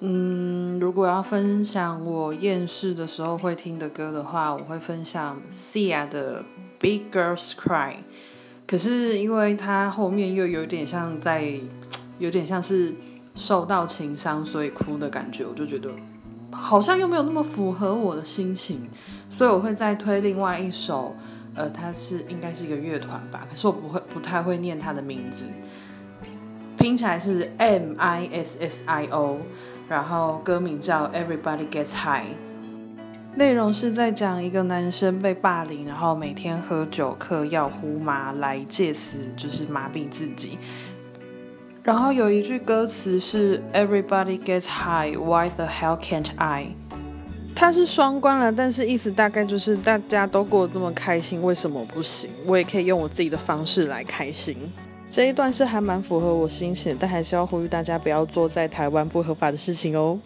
嗯，如果要分享我厌世的时候会听的歌的话，我会分享 Sia 的《Big Girls Cry》。可是因为它后面又有点像在，有点像是受到情伤所以哭的感觉，我就觉得好像又没有那么符合我的心情，所以我会再推另外一首，呃，它是应该是一个乐团吧，可是我不会不太会念它的名字，拼起来是 M I S S I O。然后歌名叫《Everybody Gets High》，内容是在讲一个男生被霸凌，然后每天喝酒、嗑药、呼麻来借此就是麻痹自己。然后有一句歌词是 “Everybody gets high, why the hell can't I？” 它是双关了，但是意思大概就是大家都过得这么开心，为什么不行？我也可以用我自己的方式来开心。这一段是还蛮符合我心情，但还是要呼吁大家不要做在台湾不合法的事情哦。